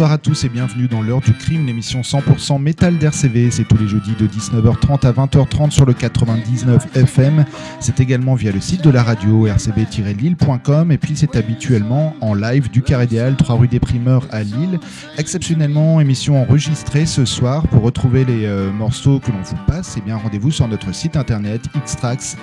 Bonsoir à tous et bienvenue dans l'heure du crime, l'émission 100% métal d'RCV. C'est tous les jeudis de 19h30 à 20h30 sur le 99 FM. C'est également via le site de la radio rcb-lille.com et puis c'est habituellement en live du Carré des 3 rue des Primeurs à Lille. Exceptionnellement, émission enregistrée ce soir. Pour retrouver les euh, morceaux que l'on vous passe, eh bien rendez-vous sur notre site internet xtrax,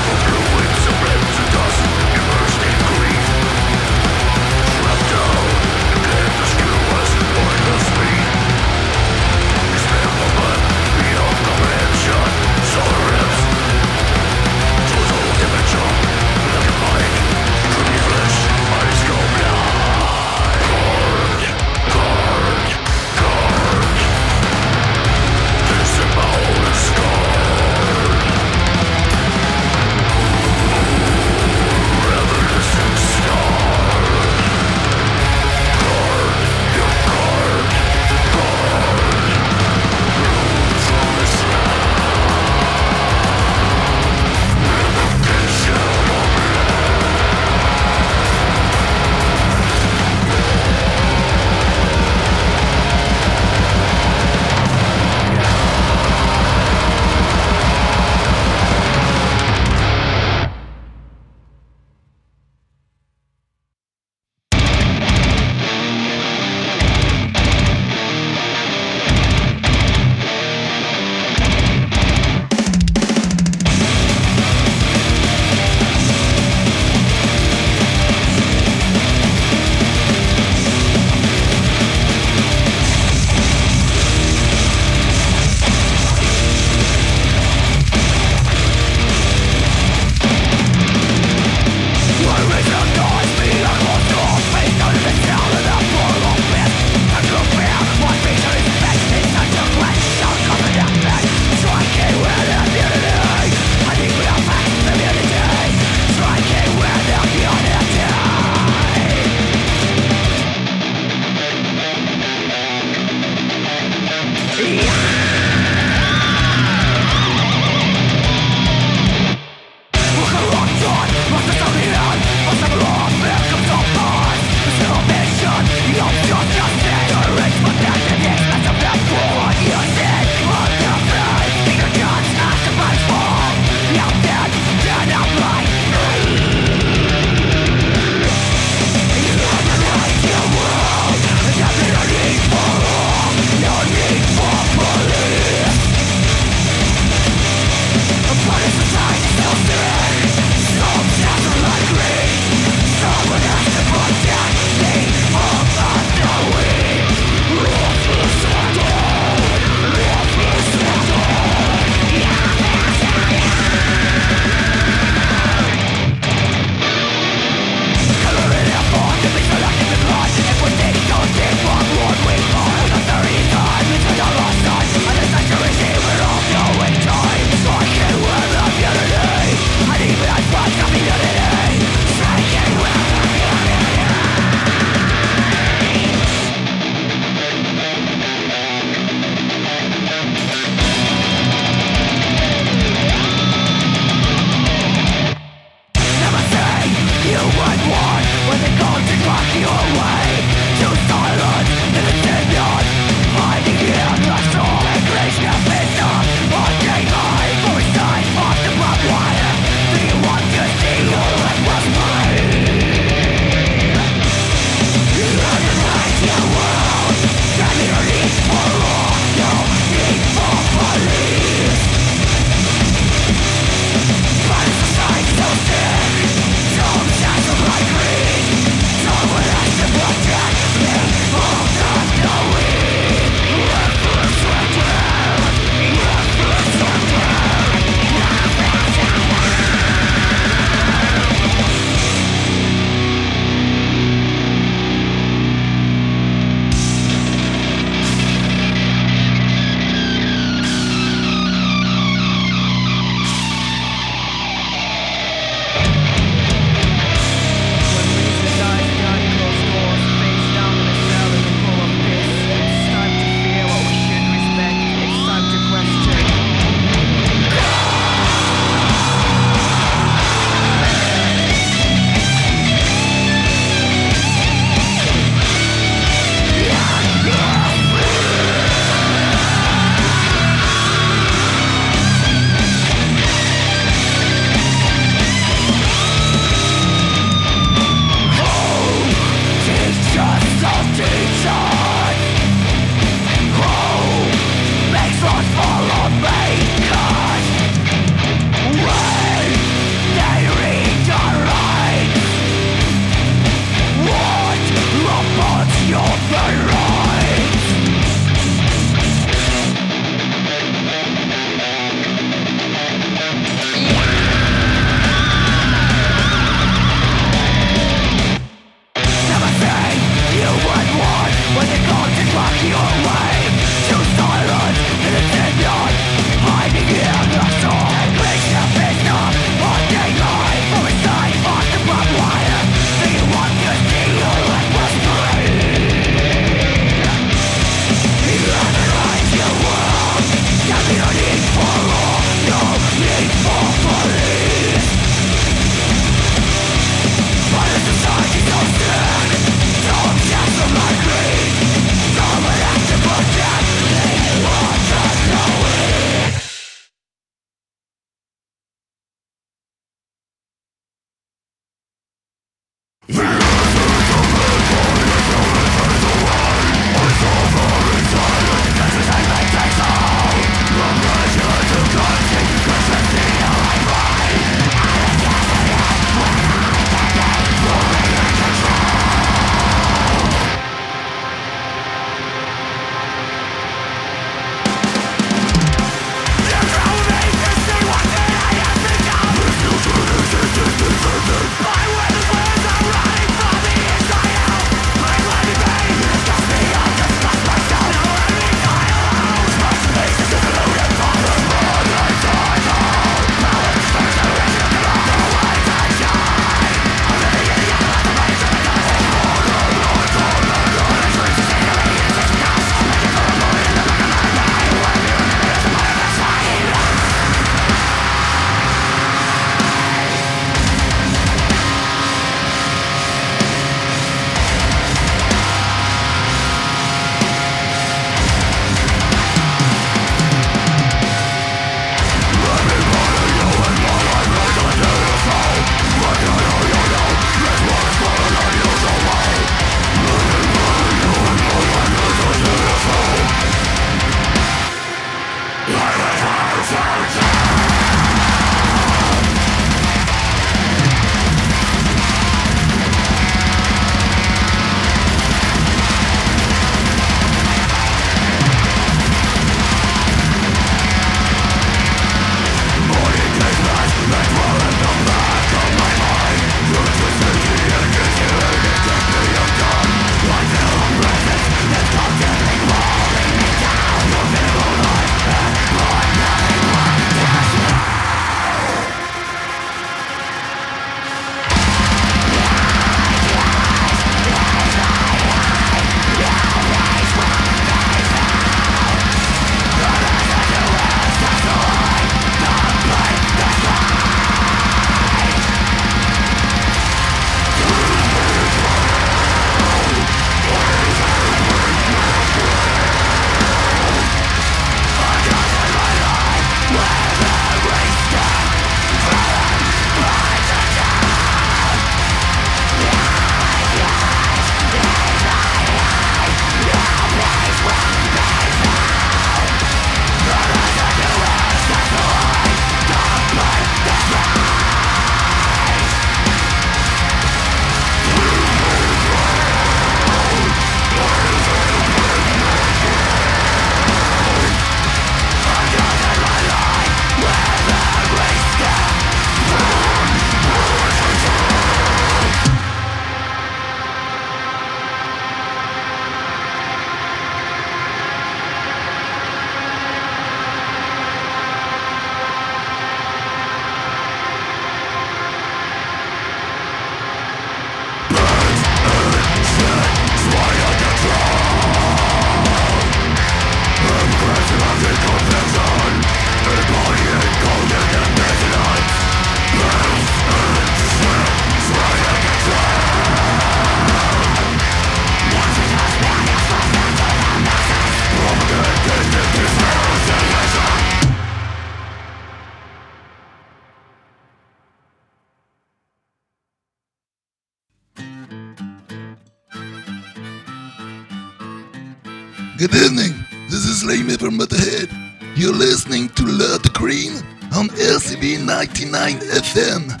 99 FM.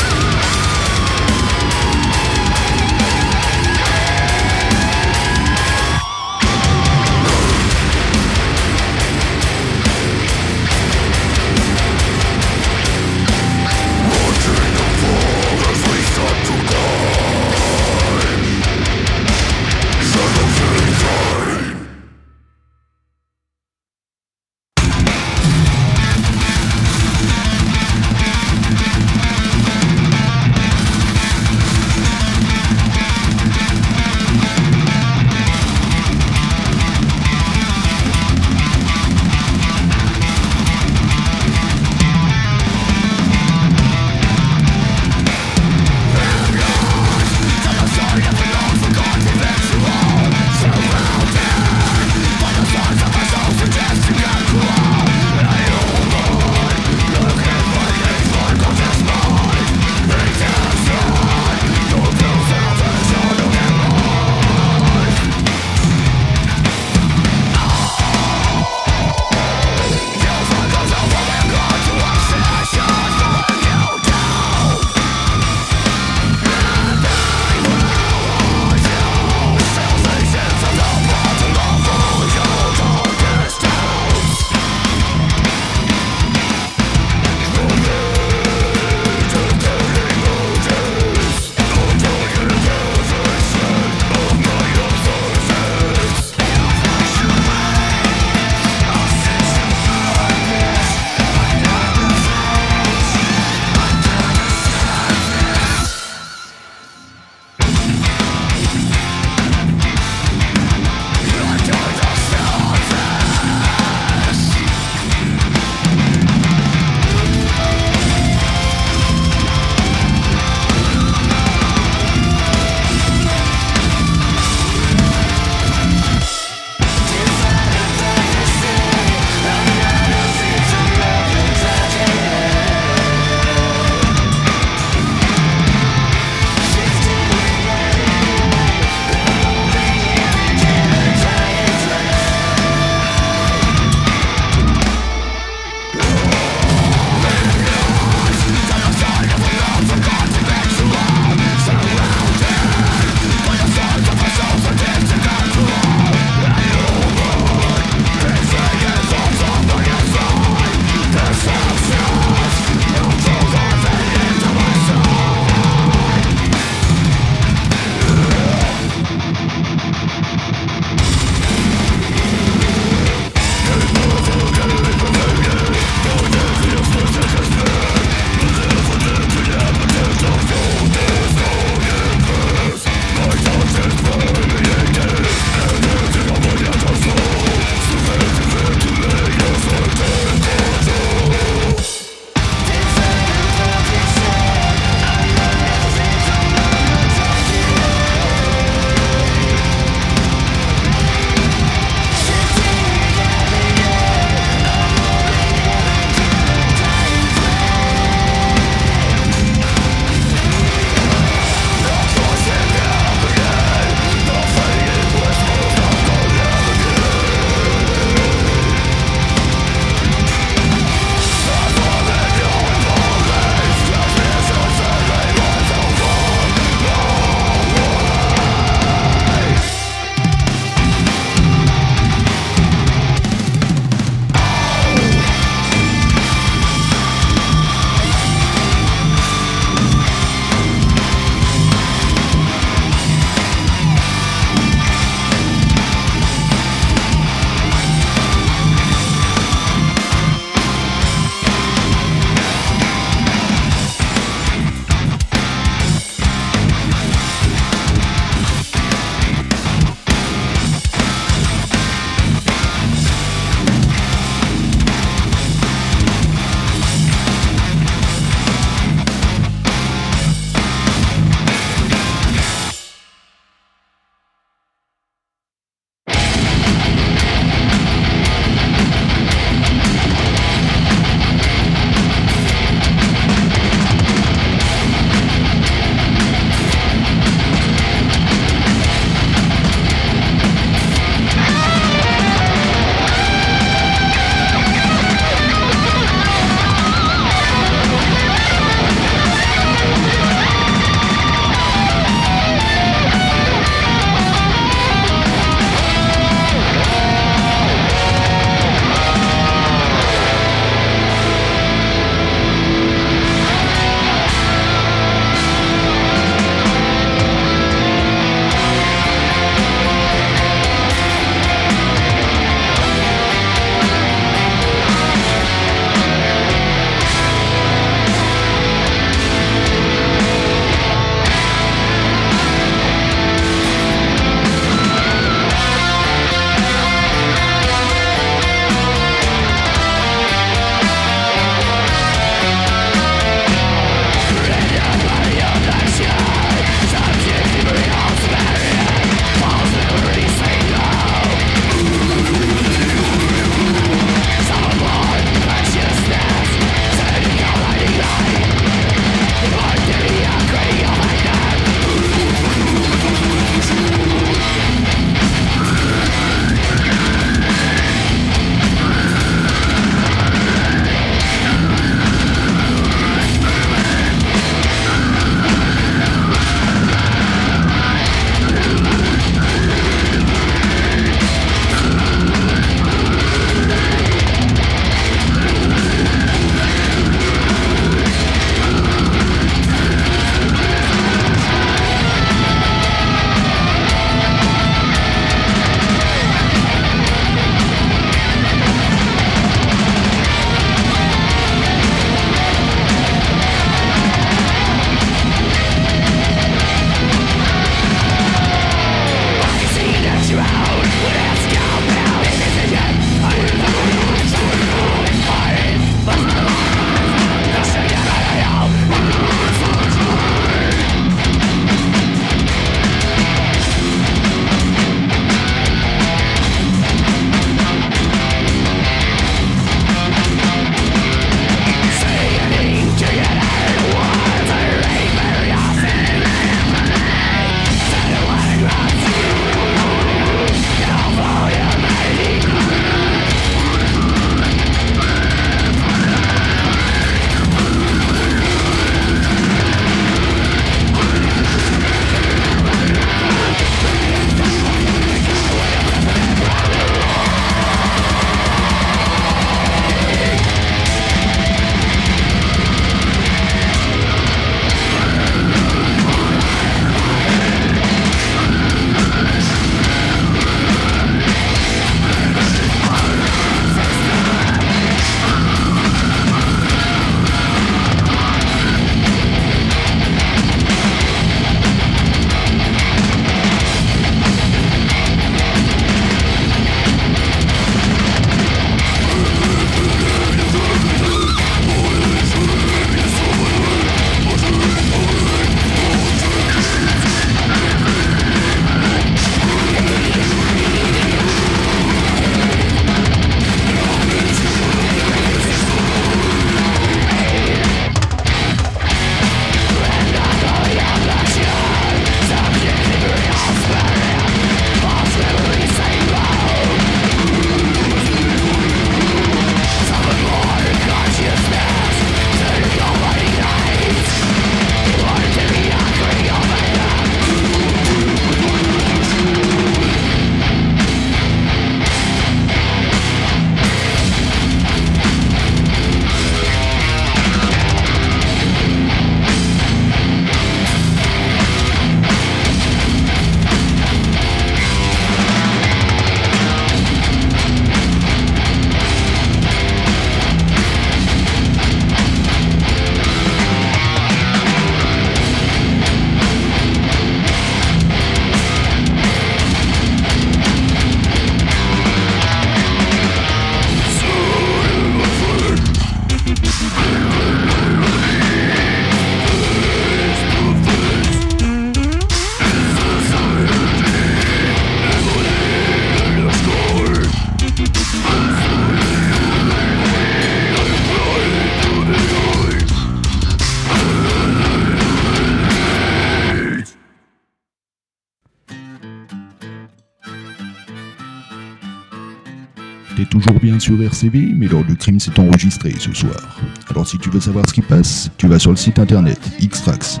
T'es toujours bien sur RCV, mais lors du crime s'est enregistré ce soir. Alors si tu veux savoir ce qui passe, tu vas sur le site internet xtrax,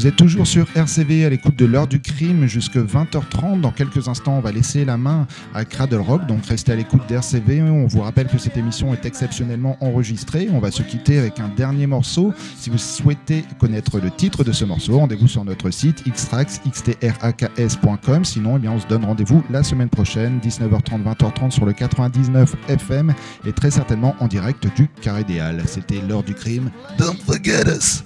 Vous êtes toujours sur RCV à l'écoute de l'heure du crime jusque 20h30. Dans quelques instants, on va laisser la main à Cradle Rock, donc restez à l'écoute d'RCV. On vous rappelle que cette émission est exceptionnellement enregistrée. On va se quitter avec un dernier morceau. Si vous souhaitez connaître le titre de ce morceau, rendez-vous sur notre site xtrax.com. Sinon, eh bien, on se donne rendez-vous la semaine prochaine, 19h30, 20h30 sur le 99 FM et très certainement en direct du Carré Idéal. C'était l'heure du crime. Don't forget us.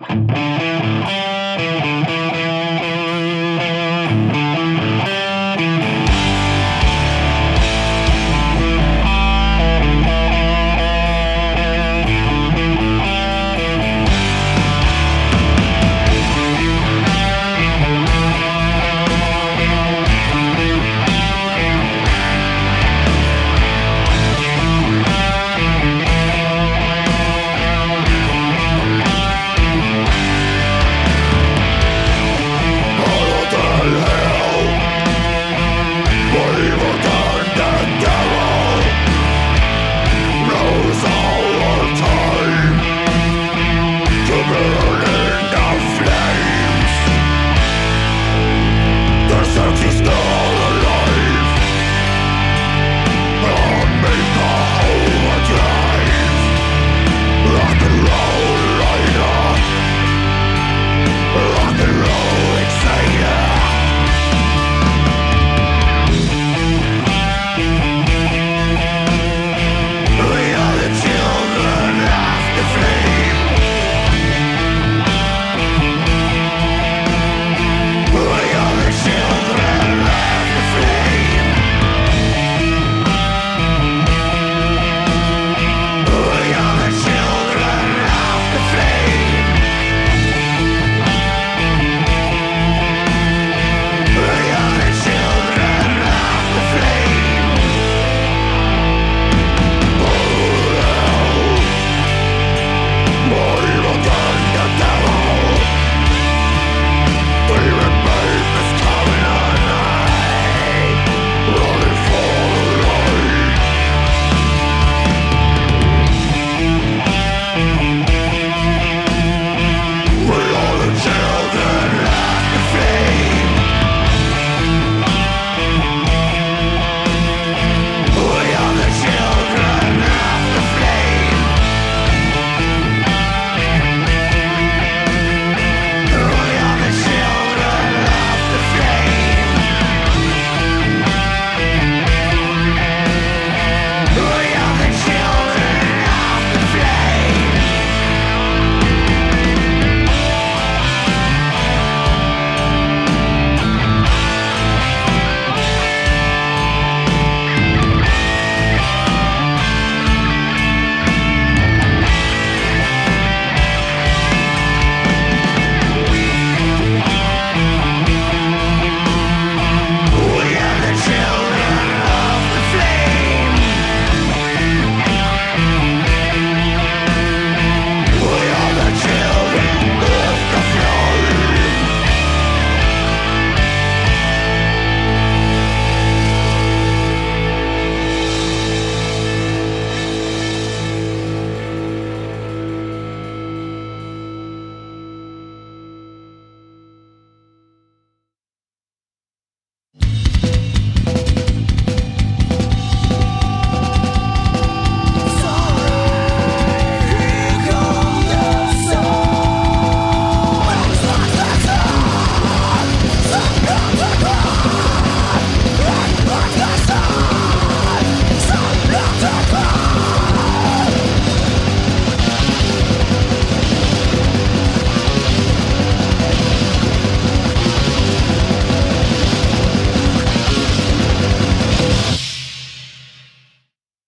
Música